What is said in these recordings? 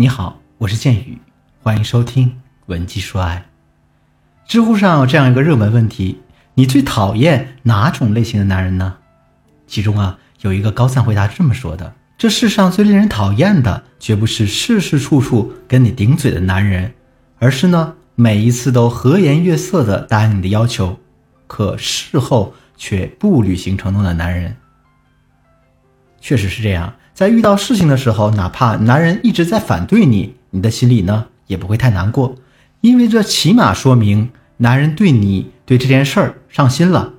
你好，我是剑宇，欢迎收听《文姬说爱》。知乎上有这样一个热门问题：你最讨厌哪种类型的男人呢？其中啊，有一个高赞回答是这么说的：这世上最令人讨厌的，绝不是事事处处跟你顶嘴的男人，而是呢，每一次都和颜悦色的答应你的要求，可事后却不履行承诺的男人。确实是这样。在遇到事情的时候，哪怕男人一直在反对你，你的心里呢也不会太难过，因为这起码说明男人对你对这件事儿上心了。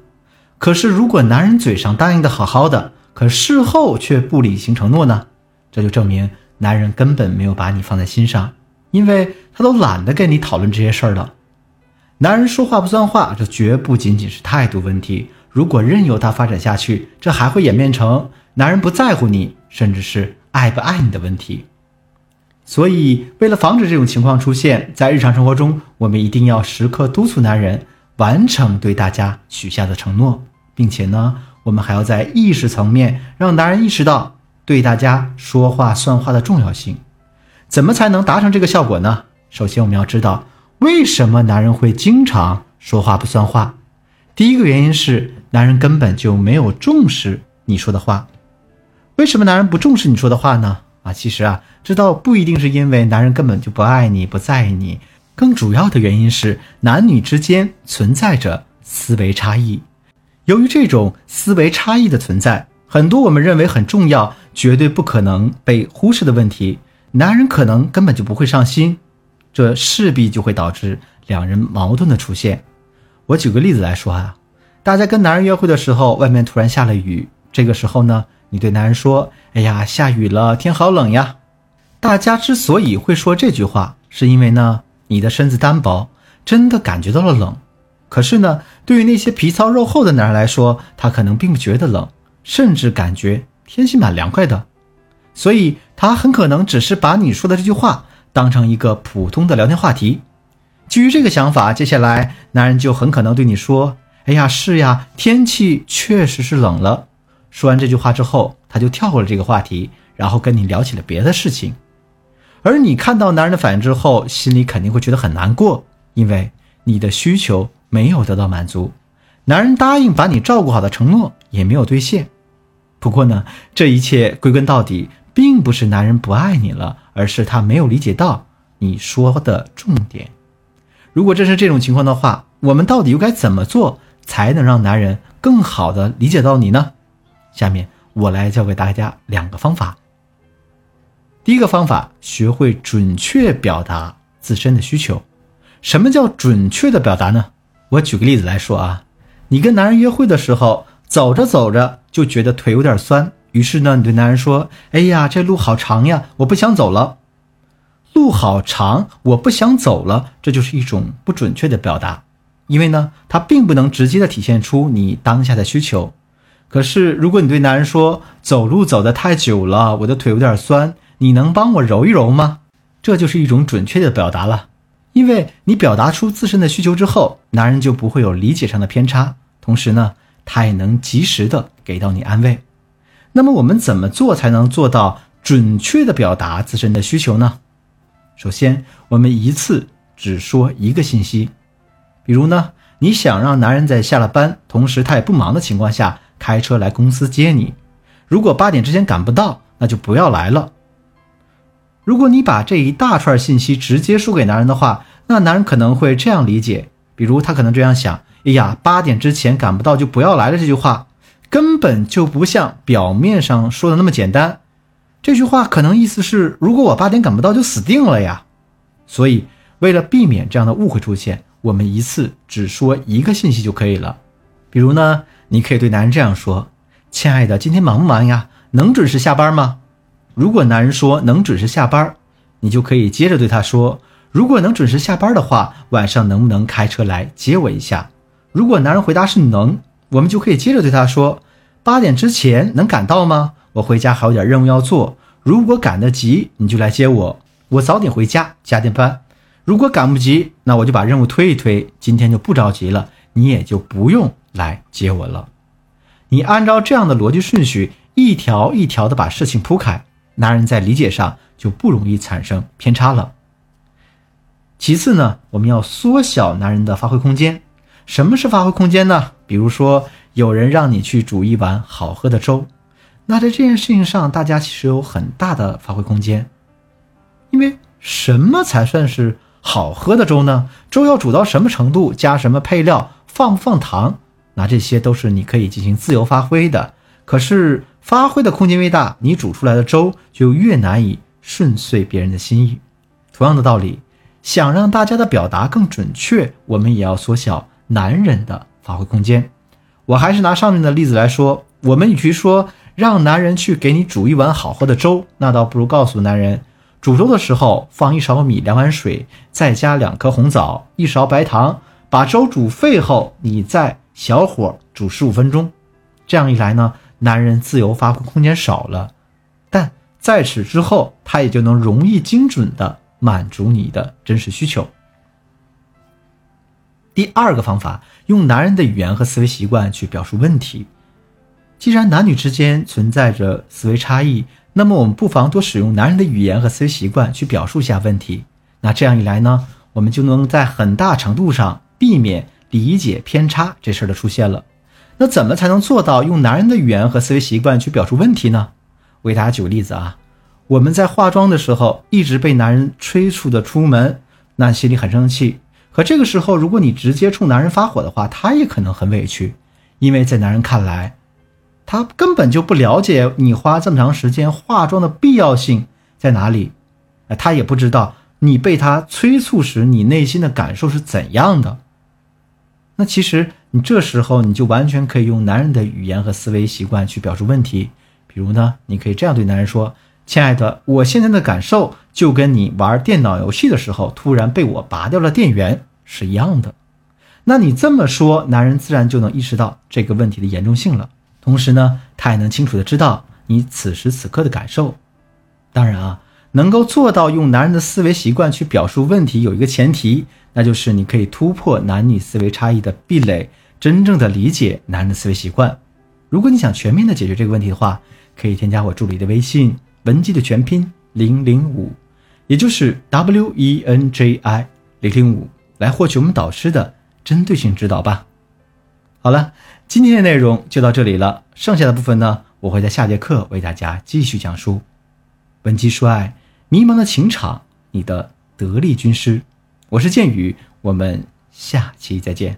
可是如果男人嘴上答应的好好的，可事后却不履行承诺呢？这就证明男人根本没有把你放在心上，因为他都懒得跟你讨论这些事儿了。男人说话不算话，这绝不仅仅是态度问题。如果任由他发展下去，这还会演变成男人不在乎你，甚至是爱不爱你的问题。所以，为了防止这种情况出现，在日常生活中，我们一定要时刻督促男人完成对大家许下的承诺，并且呢，我们还要在意识层面让男人意识到对大家说话算话的重要性。怎么才能达成这个效果呢？首先，我们要知道为什么男人会经常说话不算话。第一个原因是。男人根本就没有重视你说的话，为什么男人不重视你说的话呢？啊，其实啊，这倒不一定是因为男人根本就不爱你、不在意你，更主要的原因是男女之间存在着思维差异。由于这种思维差异的存在，很多我们认为很重要、绝对不可能被忽视的问题，男人可能根本就不会上心，这势必就会导致两人矛盾的出现。我举个例子来说啊。大家跟男人约会的时候，外面突然下了雨。这个时候呢，你对男人说：“哎呀，下雨了，天好冷呀。”大家之所以会说这句话，是因为呢，你的身子单薄，真的感觉到了冷。可是呢，对于那些皮糙肉厚的男人来说，他可能并不觉得冷，甚至感觉天气蛮凉快的。所以，他很可能只是把你说的这句话当成一个普通的聊天话题。基于这个想法，接下来男人就很可能对你说。哎呀，是呀，天气确实是冷了。说完这句话之后，他就跳过了这个话题，然后跟你聊起了别的事情。而你看到男人的反应之后，心里肯定会觉得很难过，因为你的需求没有得到满足，男人答应把你照顾好的承诺也没有兑现。不过呢，这一切归根到底，并不是男人不爱你了，而是他没有理解到你说的重点。如果真是这种情况的话，我们到底又该怎么做？才能让男人更好的理解到你呢？下面我来教给大家两个方法。第一个方法，学会准确表达自身的需求。什么叫准确的表达呢？我举个例子来说啊，你跟男人约会的时候，走着走着就觉得腿有点酸，于是呢，你对男人说：“哎呀，这路好长呀，我不想走了。”路好长，我不想走了，这就是一种不准确的表达。因为呢，它并不能直接的体现出你当下的需求。可是，如果你对男人说走路走得太久了，我的腿有点酸，你能帮我揉一揉吗？这就是一种准确的表达了。因为你表达出自身的需求之后，男人就不会有理解上的偏差，同时呢，他也能及时的给到你安慰。那么，我们怎么做才能做到准确的表达自身的需求呢？首先，我们一次只说一个信息。比如呢，你想让男人在下了班，同时他也不忙的情况下，开车来公司接你。如果八点之前赶不到，那就不要来了。如果你把这一大串信息直接说给男人的话，那男人可能会这样理解：，比如他可能这样想，哎呀，八点之前赶不到就不要来了。这句话根本就不像表面上说的那么简单。这句话可能意思是，如果我八点赶不到，就死定了呀。所以，为了避免这样的误会出现。我们一次只说一个信息就可以了，比如呢，你可以对男人这样说：“亲爱的，今天忙不忙呀？能准时下班吗？”如果男人说能准时下班，你就可以接着对他说：“如果能准时下班的话，晚上能不能开车来接我一下？”如果男人回答是能，我们就可以接着对他说：“八点之前能赶到吗？我回家还有点任务要做，如果赶得及，你就来接我，我早点回家加点班。”如果赶不及，那我就把任务推一推，今天就不着急了，你也就不用来接我了。你按照这样的逻辑顺序，一条一条的把事情铺开，男人在理解上就不容易产生偏差了。其次呢，我们要缩小男人的发挥空间。什么是发挥空间呢？比如说，有人让你去煮一碗好喝的粥，那在这件事情上，大家其实有很大的发挥空间。因为什么才算是好喝的粥呢？粥要煮到什么程度，加什么配料，放不放糖，那这些都是你可以进行自由发挥的。可是发挥的空间越大，你煮出来的粥就越难以顺遂别人的心意。同样的道理，想让大家的表达更准确，我们也要缩小男人的发挥空间。我还是拿上面的例子来说，我们与其说让男人去给你煮一碗好喝的粥，那倒不如告诉男人。煮粥的时候，放一勺米，两碗水，再加两颗红枣，一勺白糖，把粥煮沸后，你再小火煮十五分钟。这样一来呢，男人自由发挥空间少了，但在此之后，他也就能容易精准的满足你的真实需求。第二个方法，用男人的语言和思维习惯去表述问题。既然男女之间存在着思维差异。那么我们不妨多使用男人的语言和思维习惯去表述一下问题。那这样一来呢，我们就能在很大程度上避免理解偏差这事儿的出现了。那怎么才能做到用男人的语言和思维习惯去表述问题呢？我给大家举个例子啊，我们在化妆的时候一直被男人催促的出门，那心里很生气。可这个时候，如果你直接冲男人发火的话，他也可能很委屈，因为在男人看来。他根本就不了解你花这么长时间化妆的必要性在哪里，他也不知道你被他催促时你内心的感受是怎样的。那其实你这时候你就完全可以用男人的语言和思维习惯去表述问题，比如呢，你可以这样对男人说：“亲爱的，我现在的感受就跟你玩电脑游戏的时候突然被我拔掉了电源是一样的。”那你这么说，男人自然就能意识到这个问题的严重性了。同时呢，他也能清楚的知道你此时此刻的感受。当然啊，能够做到用男人的思维习惯去表述问题，有一个前提，那就是你可以突破男女思维差异的壁垒，真正的理解男人的思维习惯。如果你想全面的解决这个问题的话，可以添加我助理的微信文姬的全拼零零五，也就是 W E N J I 零零五，来获取我们导师的针对性指导吧。好了，今天的内容就到这里了。剩下的部分呢，我会在下节课为大家继续讲述。文姬说爱，迷茫的情场，你的得力军师，我是剑宇，我们下期再见。